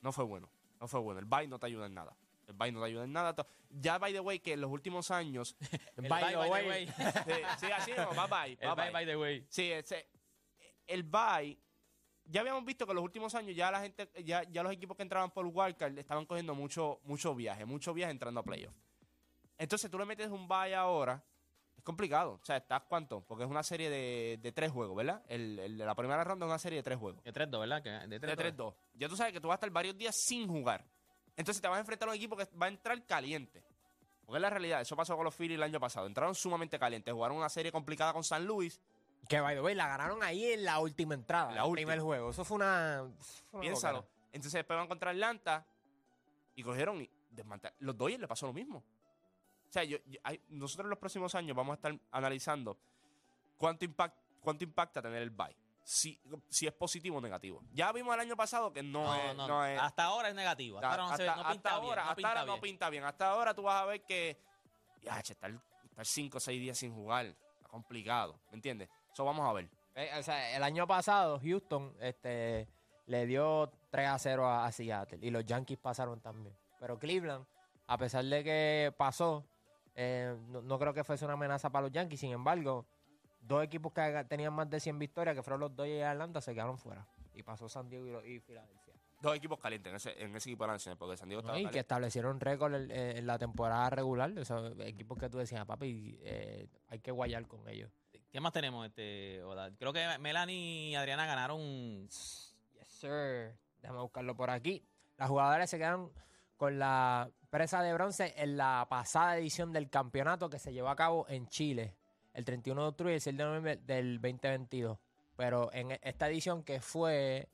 No fue bueno. No fue bueno. El bye no te ayuda en nada. El bye no te ayuda en nada. Ya, by the way, que en los últimos años. El By bye, the by the way. sí, sí, así no, bye bye. El bye, bye, by the way. Sí, ese, el bye. Ya habíamos visto que en los últimos años ya la gente, ya, ya los equipos que entraban por wildcard estaban cogiendo mucho, mucho viaje, mucho viaje entrando a playoff. Entonces tú le metes un bye ahora, complicado. O sea, ¿estás cuánto? Porque es una serie de, de tres juegos, ¿verdad? El, el de la primera ronda es una serie de tres juegos. De 3-2, ¿verdad? Que- De 3-2. De 3-2. Ya tú sabes que tú vas a estar varios días sin jugar. Entonces te vas a enfrentar a un equipo que va a entrar caliente. Porque es la realidad. Eso pasó con los Phillies el año pasado. Entraron sumamente calientes. Jugaron una serie complicada con San Luis. Que, by the way, la ganaron ahí en la última entrada. La el última. primer juego. Eso fue una. fue una Piénsalo. locura. Entonces después van contra Atlanta y cogieron y desmantelar. Los Dodgers le pasó lo mismo. O sea, yo, yo- hay- nosotros en los próximos años vamos a estar analizando cuánto, impact, cuánto impacta tener el bye. Si, si es positivo o negativo. Ya vimos el año pasado que no, No, es. no, no es- Hasta ahora es negativo. Hasta, ahora no, se ve- hasta pinta ahora, bien. No hasta pinta ahora no bien. pinta bien. Hasta ahora tú vas a ver que. Ya, che, estar, estar cinco o seis días sin jugar. Está complicado. ¿Me entiendes? Eso vamos a ver. Eh, o sea, el año pasado, Houston este, le dio 3 a 0 a, a Seattle. Y los Yankees pasaron también. Pero Cleveland, a pesar de que pasó, eh, no, no creo que fuese una amenaza para los Yankees. Sin embargo, dos equipos que tenían más de 100 victorias, que fueron los Dodgers y Atlanta, se quedaron fuera. Y pasó San Diego y, Filadelfia. Dos equipos calientes en ese, en ese equipo de Nacional, porque San Diego ¿no? estaba Y que establecieron récord en, en la temporada regular. O sea, equipos que tú decías, papi, eh, hay que guayar con ellos. ¿Qué más tenemos, este, Oda? Creo que Melanie y Adriana ganaron. Yes, sir. Déjame buscarlo por aquí. Las jugadoras se quedaron con la presa de bronce en la pasada edición del campeonato que se llevó a cabo en Chile, el 31 de octubre y el 6 de noviembre del 2022. Pero en e- esta edición que fue.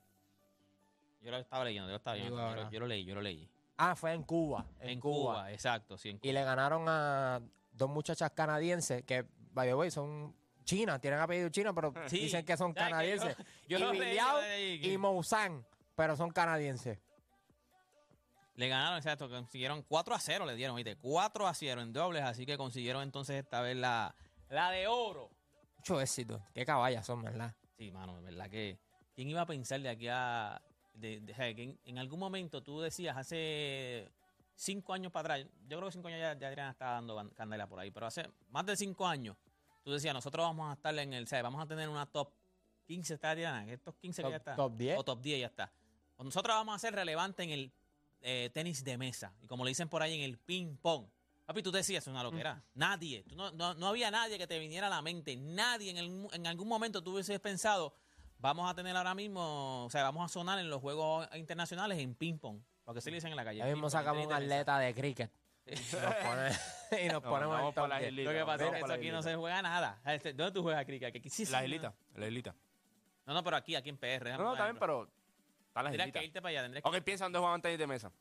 Yo lo estaba leyendo, yo lo estaba leyendo. Yo, lo- ahora. yo lo leí, yo lo leí. Ah, fue en Cuba. En, En, Cuba. Cuba. exacto, sí. en Y le ganaron a dos muchachas canadienses que, by the way, son chinas, tienen apellido chino, pero Sí. dicen que son que yo- canadienses. yo y Biliao y Mousan, pero son canadienses. Le ganaron, exacto, consiguieron 4 a 0, le dieron, ¿viste? 4 a 0 en dobles, así que consiguieron entonces esta vez la, la de oro. Mucho éxito. Qué caballas son, ¿verdad? Sí, mano, de verdad que. ¿Quién iba a pensar de aquí a. De, de- sea, que en, en algún momento tú decías hace cinco años para atrás, yo creo que cinco años ya, ya Adriana estaba dando can- candela por ahí, pero hace más de cinco años, tú decías, nosotros vamos a estar en el. O sea, vamos a tener una top 15, ¿está Adriana? Estos 15 que Top- ya está. top 10. O top 10 ya está. Nosotros vamos a ser relevantes en el, eh, tenis de mesa. Y como le dicen por ahí en el ping-pong. Papi, tú decías, es una loquera. Nadie. Tú no, no, no había nadie que te viniera a la mente. Nadie en, el en algún momento tú hubieses pensado, vamos a tener ahora mismo, o sea, vamos a sonar en los juegos internacionales en ping-pong. Lo que se le dicen en la calle. Ya mismo sacamos un atleta de cricket. Y nos, pone- y nos No, ponemos top 10. islitas, Lo que pasa es que eso aquí no se juega nada. Este, ¿Dónde tú juegas cricket? La islita, la islita. No, no, pero aquí, aquí en PR. No, no, también, pero. Está las Tendrías islitas. que irte para allá. Tendrías que... Ok, piensa dónde jugaban tenis de mesa.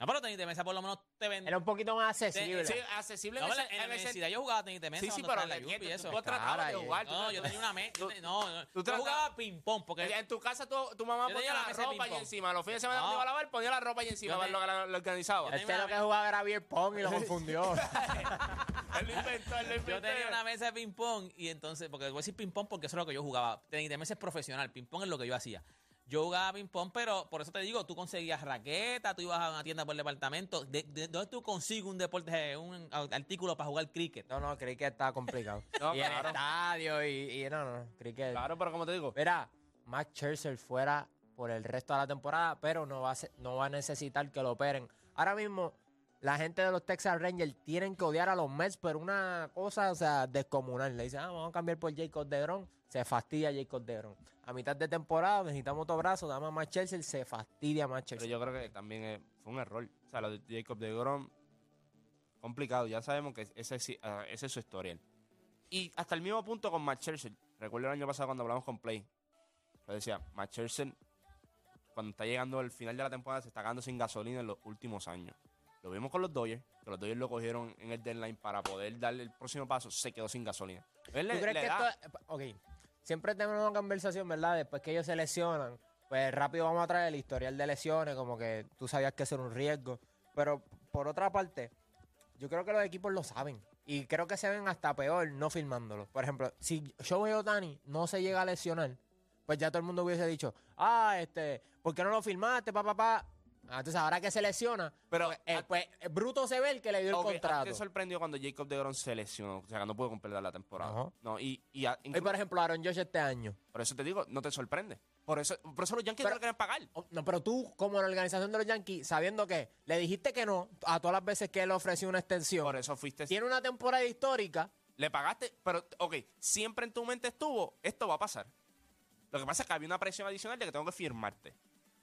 No, pero tenis de mesa por lo menos te venden. Era un poquito más accesible. Sí, accesible No, en en la universidad yo jugaba tenis de mesa. Sí, sí, cuando pero estaba en la y eso. tú tratabas de Cara, jugar. tú No, tratabas- yo tenía una mesa. Tú- No, no. tú Yo tratabas- jugaba ping-pong porque. En tu casa tu, tu mamá Yo ponía la la mesa de ropa ping-pong. encima. Los fines de semana No. cuando iba a lavar, ponía la ropa allí encima Yo para lo que la, lo organizaba. Yo Este lo que jugaba era beer pong y lo confundió. él lo inventó, él lo inventó. Yo tenía una mesa de ping-pong y entonces, porque voy a decir ping-pong porque eso es lo que yo jugaba. Tenis de mesa es profesional, ping-pong es lo que yo hacía. Yo jugaba ping-pong, pero por eso te digo, tú conseguías raqueta, tú ibas a una tienda por departamento. ¿De, de- dónde tú consigues un deporte, un artículo para jugar cricket? No, no, cricket está complicado. No, y el claro. estadio y, y no, no, cricket. Claro, pero como te digo, Mira, Max Scherzer fuera por el resto de la temporada, pero no va, a se- no va a necesitar que lo operen. Ahora mismo, la gente de los Texas Rangers tienen que odiar a los Mets por una cosa, o sea, descomunal. Le dicen, ah, vamos a cambiar por Jacob DeGrom. Se fastidia Jacob DeGrom. A mitad de temporada necesitamos otro brazo, dame a Max Scherzer, se fastidia Max pero Scherzer. yo creo que también eh, fue un error. O sea, lo de Jacob de Grom, complicado. Ya sabemos que ese, ah, ese es su historial. Y hasta el mismo punto con Matt Scherzer. Recuerdo el año pasado cuando hablamos con Play. Yo decía, Matt Scherzer, cuando está llegando el final de la temporada, se está quedando sin gasolina en los últimos años. Lo vimos con los Dodgers, que los Dodgers lo cogieron en el deadline para poder darle el próximo paso, se quedó sin gasolina. Él le- ¿Tú crees le que da- esto, ok, siempre tenemos una conversación, ¿verdad? Después que ellos se lesionan, pues rápido vamos a traer el historial de lesiones, como que tú sabías que eso era un riesgo. Pero por otra parte, yo creo que los equipos lo saben. Y creo que se ven hasta peor no filmándolo. Por ejemplo, si Shohei Otani no se llega a lesionar, pues ya todo el mundo hubiese dicho, ah, este, ¿por qué no lo filmaste, papá, papá? Ah, entonces ahora que se lesiona, Pero, pues, eh, a- pues, eh, bruto se ve el que le dio Ok, el ¿a ti contrato. te sorprendió cuando Jacob de Grom se lesionó? O sea, que no pudo completar la temporada. Ajá. No, y, y a- Hoy, inclu- por ejemplo, Aaron Josh este año. por eso te digo, no te sorprende. Por eso, por eso los Yankees Pero- no lo quieren pagar. Oh, No, pero tú, como la organización de los Yankees, sabiendo que le dijiste que no a todas las veces que él ofreció una extensión, Por eso fuiste. tiene una temporada histórica, Le pagaste, pero, ok, siempre en tu mente estuvo, esto va a pasar. Lo que pasa es que había una presión adicional de que tengo que firmarte.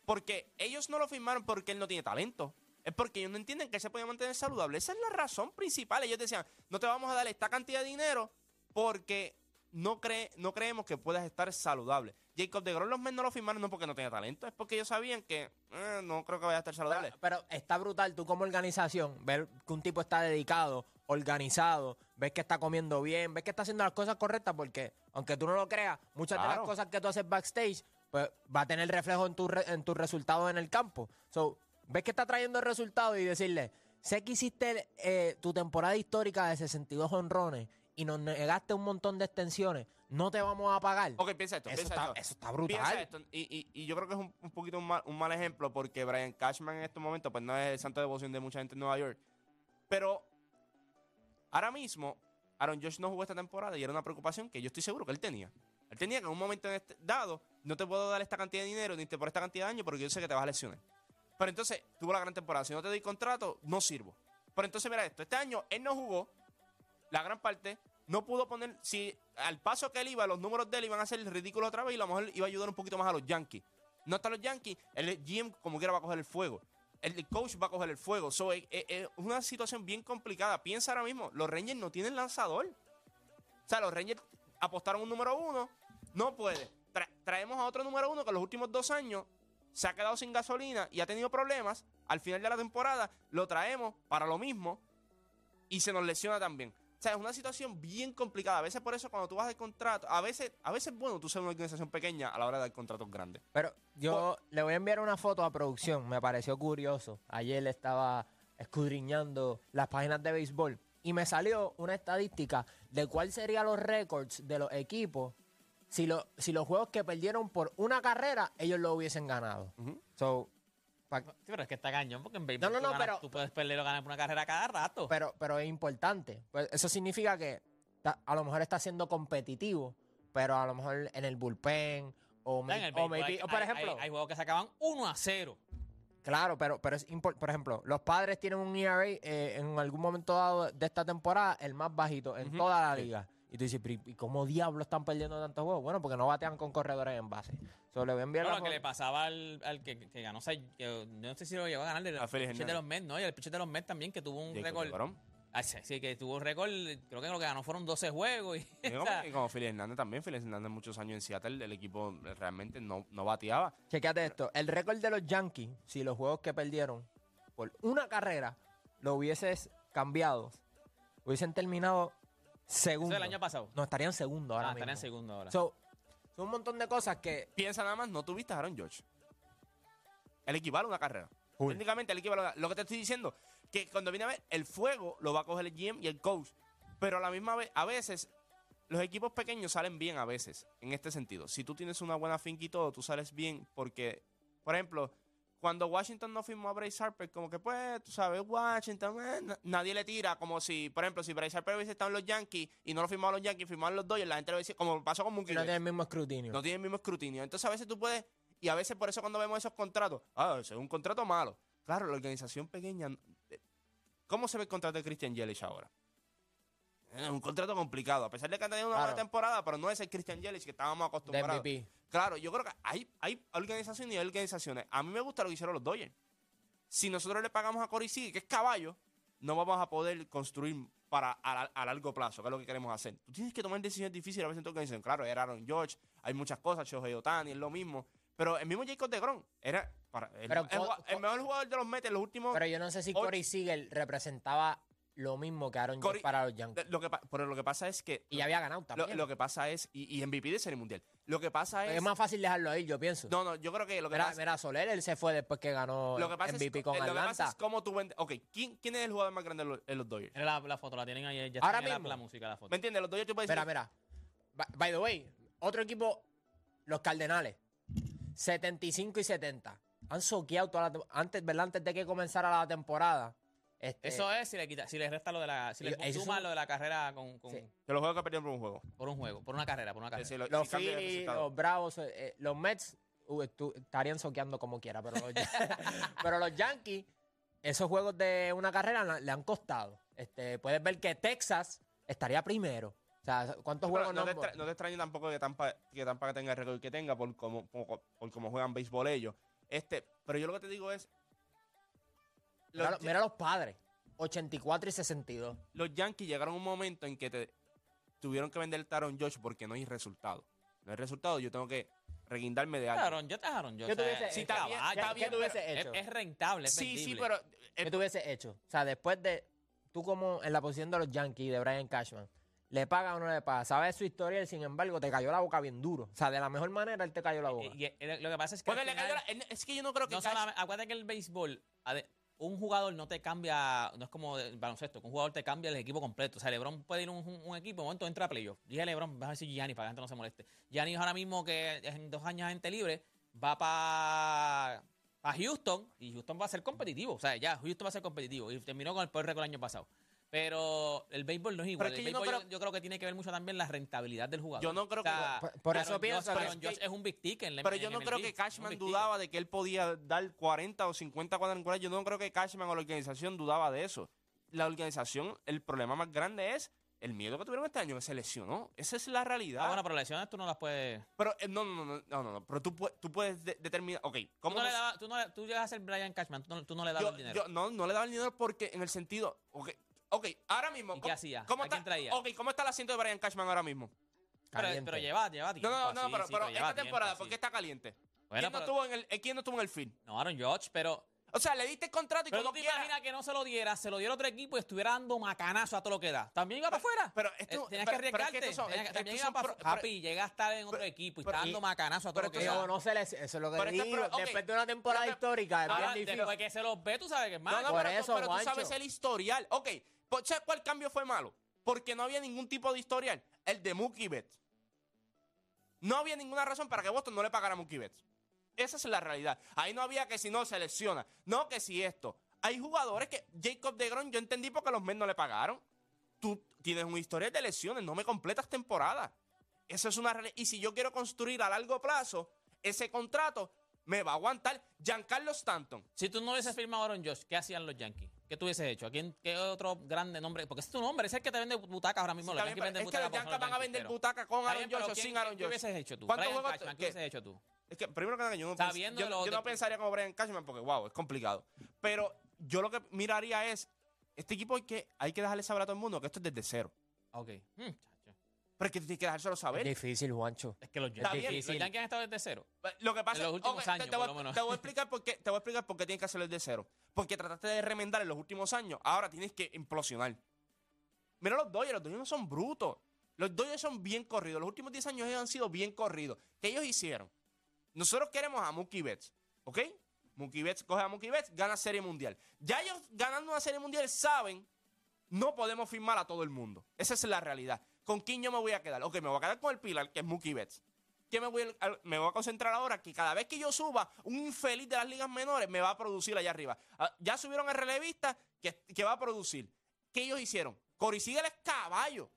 Porque ellos no lo firmaron porque él no tiene talento. Es porque ellos no entienden que él se puede mantener saludable. Esa es la razón principal. Ellos decían, no te vamos a dar esta cantidad de dinero porque no, cree, no creemos que puedas estar saludable. Jacob de Grom los Mets no lo firmaron no porque no tenía talento, es porque ellos sabían que eh, no creo que vaya a estar saludable. pero, pero está brutal tú como organización, ver que un tipo está dedicado, organizado, ves que está comiendo bien, ves que está haciendo las cosas correctas, porque aunque tú no lo creas, muchas de las cosas que tú haces backstage, pues va a tener reflejo en tus en resultados en el campo. So, ves que está trayendo el resultado y decirle, sé que hiciste eh, tu temporada histórica de 62 honrones y nos negaste un montón de extensiones, no te vamos a pagar. Ok, piensa esto, eso, piensa está, esto. eso está brutal. Esto, y, y- y yo creo que es un, un poquito un mal, un mal ejemplo porque Brian Cashman en estos momentos pues no es el santo de devoción de mucha gente en Nueva York. Pero ahora mismo Aaron Josh no jugó esta temporada y era una preocupación que yo estoy seguro que él tenía. Él tenía que en un momento en este- dado no te puedo dar esta cantidad de dinero ni te por esta cantidad de años porque yo sé que te vas a lesionar. Pero entonces tuvo la gran temporada. Si no te doy contrato, no sirvo. Pero entonces mira esto. Este año él no jugó la gran parte. No pudo poner, si al paso que él iba, los números de él iban a ser ridículos otra vez y a lo mejor iba a ayudar un poquito más a los Yankees. No están los Yankees, el GM como quiera va a coger el fuego. El coach va a coger el fuego. So, es- es una situación bien complicada. Piensa ahora mismo, los Rangers no tienen lanzador. O sea, los Rangers apostaron un número uno, no puede. Tra- traemos a otro número uno que en los últimos dos años se ha quedado sin gasolina y ha tenido problemas. Al final de la temporada lo traemos para lo mismo y se nos lesiona también. O sea, es una situación bien complicada. A veces por eso cuando tú vas al contrato, a veces, a veces es bueno tú ser una organización pequeña a la hora de dar contratos grandes. Pero yo le voy a enviar una foto a producción, me pareció curioso. Ayer estaba escudriñando las páginas de béisbol y me salió una estadística de cuál serían los récords de los equipos si, lo- si los juegos que perdieron por una carrera ellos lo hubiesen ganado. So, pa- Sí, pero es que está cañón porque en béisbol No, no, tú, no, ganas- pero- tú puedes perder o ganar por una carrera cada rato. pero, pero es importante. Pues eso significa que ta- a lo mejor está siendo competitivo, pero a lo mejor en el bullpen o, En el o maybe- hay- o por ejemplo, hay, hay juegos que se acaban 1 a 0. Claro, pero, pero es impor- por ejemplo, los padres tienen un ERA eh, en algún momento dado de esta temporada el más bajito en toda la sí. Y tú dices, "Pero, ¿y cómo diablos están perdiendo tantos juegos? Bueno, porque no batean con corredores en base. So, le voy a enviar No, la lo que le pasaba al, al que, que ganó, o sea, que no sé si lo llegó a ganar, el A de los Mets, ¿no? Y el pitcher de los Mets también, que tuvo un récord. Ah, sí, sí, que tuvo un récord, creo que lo que ganó fueron 12 juegos. Y, Y o como, sea, y como Félix Hernández también. Félix Hernández muchos años en Seattle, el equipo realmente no, no bateaba. Chequéate esto. El récord de los Yankees, si los juegos que perdieron por una carrera lo hubieses cambiado, hubiesen terminado eso segundo. del año pasado. No, estarían segundo ahora Ah, estaría en mismo. segundo ahora. So, son un montón de cosas que... Piensa nada más, no tuviste a Aaron George. El equivale a una carrera. Full. Técnicamente el equivale a una- Lo que te estoy diciendo, que cuando viene a ver, el fuego lo va a coger el GM y el coach. Pero a la misma vez, a veces, los equipos pequeños salen bien a veces, en este sentido. Si tú tienes una buena finca y todo, tú sales bien porque, por ejemplo, cuando Washington no firmó a Bryce Harper, como que pues, tú sabes, Washington, eh, na- nadie le tira, como si, por ejemplo, si Bryce Harper hubiese estado en los Yankees y no lo firmaron los Yankees, firmaron los Dodgers, la gente le decía, como pasó con Mookie no tienen el mismo escrutinio. no tiene el mismo escrutinio. Entonces a veces tú puedes, y a veces por eso cuando vemos esos contratos, ah, ese es un contrato malo. Claro, la organización pequeña, eh, ¿cómo se ve el contrato de Christian Yelich ahora? Es un contrato complicado, a pesar de que ha tenido una Claro. buena temporada, pero no es el Christian Yelich que estábamos de acostumbrados. Claro, yo creo que hay, hay organizaciones y hay organizaciones. A mí me gusta lo que hicieron los Dodgers. Si nosotros le pagamos a Corey Seager, que es caballo, no vamos a poder construir para a, la- a largo plazo, que es lo que queremos hacer. Tú tienes que tomar decisiones difíciles a veces en tu organización. Claro, era Aaron George, hay muchas cosas, Shohei Otani, es lo mismo. Pero el mismo Jacob DeGrom era para, el, Pero mejor jugador de los Mets en los últimos... Pero yo no sé si Corey Seager representaba lo mismo que Aaron Corey- para los Yankees. lo que, pero lo que pasa es que... Y ya había ganado lo, también. lo que pasa es... Y, y MVP de Serie Mundial. Lo que pasa es... es más fácil dejarlo ahí, yo pienso. No, no, yo creo que lo que mira, pasa... mira, Soler, él se fue después que ganó Lo que pasa MVP es, con eh, lo que pasa Atlanta. es cómo tú vendes. Ok, ¿quién, ¿quién es el jugador más grande en los, en los Dodgers? Mira la, la foto, la tienen ahí. Ya Ahora en la- mismo. La, música, la foto. ¿Me entiendes? Los Dodgers tú puedes Mira, decir. mira. By, by the way, otro equipo, los Cardenales, 75 y 70. Han soqueado toda la antes, ¿verdad? Antes de que comenzara la temporada. Este, Eso es si le quita, si le resta lo de la, si le suma lo de la carrera con, con- Sí. Que los juegos que perdieron por un juego. por un juego, por una carrera, por una carrera. lo- Los cambia de Phillies, resultado. los Bravos, eh, eh, los Mets uh, tú- estarían soqueando como quiera, pero los, pero los Yankees, esos juegos de una carrera la- le han costado. Este, puedes ver que Texas estaría primero. O sea, ¿cuántos Pero juegos no, no te han- extra- no te extrañe tampoco que Tampa, que Tampa tenga el récord que tenga por cómo, por, por cómo juegan béisbol ellos. Este, pero yo lo que te digo es. Los, Mira, Ya- mira los padres, 84 y 62. los Yankees llegaron a un momento en que te tuvieron que vender el Taron Josh porque no hay resultado. No hay resultado, yo tengo que reguindarme de algo. Aaron, yo te Aaron, yo ¿Qué tú hubieses sí, hecho? está bien, está está bien, ¿Qué es, hecho? es rentable, es sí, sí, pero. eh, ¿Qué tú hubieses hecho? O sea, después de, tú como en la posición de los Yankees, de Brian Cashman, ¿le paga o no le paga? Sabes su historia, y sin embargo, te cayó la boca bien duro. O sea, de la mejor manera, él te cayó la boca. Y- y- y lo que pasa es que porque al le final- cayó la- es que yo no creo que no Cash- acuérdate que el béisbol, un jugador no te cambia, no es como el baloncesto, que un jugador te cambia el equipo completo. O sea, LeBron puede ir un, un- equipo, un momento entra a playoff. Dije LeBron, vamos a decir Gianni para que la no se moleste. Gianni ahora mismo que en dos años gente libre, va para Houston y Houston va a ser competitivo. O sea, ya Houston va a ser competitivo y terminó con el peor récord el año pasado. Pero el béisbol no es igual. es que el yo no béisbol creo- yo, yo creo que tiene que ver mucho también la rentabilidad del jugador. Yo no creo O sea, que- Por- por eso Aaron pienso Judge- que- Aaron Judge es un big ticket en la- Pero en yo no MLB, creo que es un Cashman big ticket. dudaba de que él podía dar 40 o 50 cuadrangulares. Yo no creo que Cashman o la organización dudaba de eso. La organización, el problema más grande es el miedo que tuvieron este año, que se lesionó. Esa es la realidad. Ah, bueno, pero lesiones tú no las puedes. Pero eh, no, no, no, no, no, no, Pero tú, tú puedes de- determinar. Ok, Tú ¿cómo no, le nos- dabas- tú, no le- tú llegas a ser Brian Cashman, tú no, tú no le dabas yo, el dinero. yo no, no le daba el dinero porque en el sentido. Ok, ok, ahora mismo. ¿Y qué ¿cómo- hacía? ¿Cómo ¿A está, quién traía? Ok, ¿cómo está el asiento de Brian Cashman ahora mismo? pero, pero lleva, lleva No, tiempo. no, no, sí, pero, sí, pero lleva esta tiempo, temporada. ¿por qué está caliente? Bueno, ¿Quién, no estuvo en el, eh, ¿Quién no estuvo en el field? No, Aaron George, pero. O sea, le diste el contrato y Pero como tú te quiera- imaginas que no se lo diera, se lo diera otro equipo y estuviera dando macanazo a todo lo que da. También iba para afuera. pero esto- Eh, tenías pero- que pero es que arriesgarte. son- Tenías también iba para Papi, llega a estar en otro equipo y está pero- dando y- macanazo a todo pero lo que da. Pero no se les, eso es lo que Pero digo. este- pero, ok. Después de una temporada Pero- histórica, es Ahora, bien difícil. después que se los ve, tú sabes que es más. No, no, Por pero, tú- eso, pero tú sabes el historial. Ok, ¿sabes cuál cambio fue malo? Porque no había ningún tipo de historial. El de Mookie Betts. No había ninguna razón para que Boston no le pagara a Mookie Betts. Esa es la realidad. Ahí no había que si no se lesiona. No que si esto. Hay jugadores que Jacob DeGrom yo entendí porque los Mets no le pagaron. Tú tienes un historial de lesiones, no me completas temporada. Eso es una realidad. Y si yo quiero construir a largo plazo ese contrato, me va a aguantar. Giancarlo Stanton. Si tú no hubieses firmado a Aaron Josh, ¿qué hacían los Yankees? ¿Qué tú hubieses hecho? ¿A quién, ¿Qué otro grande nombre? Porque ese es tu nombre, es el que te vende butacas ahora mismo. Sí, los bien, es que los butacas, Yankees van a vender butacas con Aaron Josh o ¿quién- sin Aaron ¿Qué Josh. hubieses hecho tú? ¿Cuántos juegos- qué? ¿qué hubieses hecho tú? Es que primero que nada, yo no, Sabiendo yo, lo yo de- no pensaría como Brian Cashman porque, wow, es complicado. Pero yo lo que miraría es, este equipo hay que, hay que dejarle saber a todo el mundo que esto es desde cero. Ok. Mm, chacho. Pero es que tienes que dejárselo Es saber. difícil, Juancho. Es que los Está Yankees, bien, los. Yankees han estado desde cero. Lo que pasa En los últimos años, te, voy, por lo menos. te voy a explicar por qué, te voy a explicar por qué tienes que hacerlo desde cero. Porque trataste de remendar en los últimos años, ahora tienes que implosionar. Mira los Dodgers, los Dodgers no son brutos. Los Dodgers son bien corridos. Los últimos 10 años ellos han sido bien corridos. ¿Qué ellos hicieron? Nosotros queremos a Mookie Betts, ¿ok? Mookie Betts coge a Mookie Betts, gana Serie Mundial. Ya ellos ganando una Serie Mundial saben, no podemos firmar a todo el mundo. Esa es la realidad. ¿Con quién yo me voy a quedar? Ok, me voy a quedar con el pilar, que es Mookie Betts. ¿Qué me voy a, me voy a concentrar ahora? Que cada vez que yo suba, un infeliz de las ligas menores me va a producir allá arriba. Ah, Ya subieron el relevista que, que va a producir. ¿Qué ellos hicieron? Corey Seager es caballo.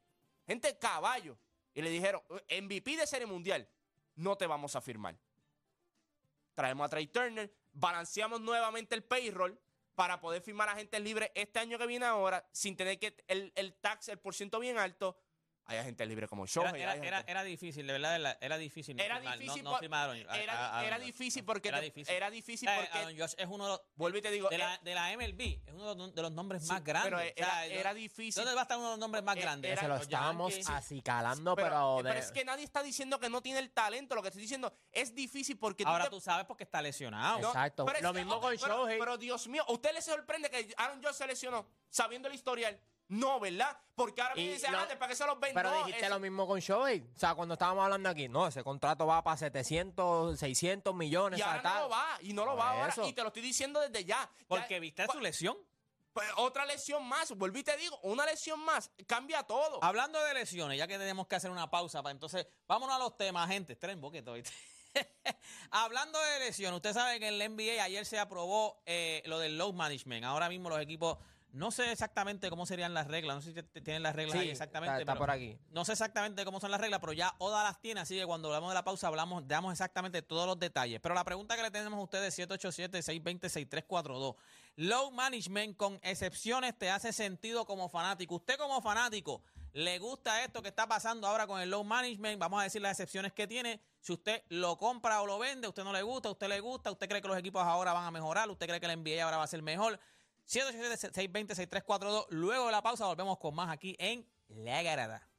Gente, caballo. Y le dijeron, MVP de Serie Mundial, no te vamos a firmar. Traemos a Trey Turner, balanceamos nuevamente el payroll para poder firmar a gente libre este año que viene ahora, sin tener que el, el tax, el por ciento bien alto. Hay agentes libres como Era, Shohei. era, era, difícil, de verdad, era, difícil. No Era firmar, no- difícil No, por- firmar a Aaron- a- era, a difícil porque Era difícil. era difícil Eh, porque Aaron Judge es uno de los, vuelvo y te digo de, la, eh, de la MLB, es uno de los, nombres Sí, más grandes. pero O era- sea, era ¿dó- difícil. ¿Dónde va a estar uno de los nombres más Eh, grandes? era- Se lo estábamos acicalando, pero, pero, pero de- es que nadie está diciendo que no tiene el talento. Lo que estoy diciendo es difícil porque Ahora te- tú sabes porque está lesionado. No, Exacto. pero Lo mismo con pero- Shohei. Pero Dios mío, ¿a usted le sorprende que Aaron Judge se lesionó sabiendo el historial? No, ¿verdad? Porque ahora me Y dice, lo- ah, ¿para qué se los ven? Pero No, dijiste lo mismo con Shohei. O sea, cuando estábamos hablando aquí, no, ese contrato va para 700, 600 millones. Y ahora no lo va, y no lo Por va ahora. Y te lo estoy diciendo desde ya. Ya- Porque viste cu- su lesión. pues, otra lesión más, vuelvo y te digo, una lesión más, cambia todo. Hablando de lesiones, ya que tenemos que hacer una pausa, para entonces, vámonos a los temas, gente. Tren boqueto, ¿viste? Hablando de lesiones, usted sabe que en la NBA ayer se aprobó eh, lo del load management. Ahora mismo los equipos, no sé exactamente cómo serían las reglas, no sé si tienen las reglas Sí, ahí exactamente. está- está pero por aquí. No sé exactamente cómo son las reglas, pero ya Oda las tiene, así que cuando hablamos de la pausa hablamos, damos exactamente todos los detalles. Pero la pregunta que le tenemos a ustedes es 787-620-6342. Low management con excepciones te hace sentido como fanático. Usted como fanático, ¿le gusta esto que está pasando ahora con el low management? Vamos a decir las excepciones que tiene. Si usted lo compra o lo vende, usted no le gusta, usted le gusta, usted cree que los equipos ahora van a mejorar, usted cree que la NBA ahora va a ser mejor. 787-620-6342. Luego de la pausa volvemos con más aquí en La Garada.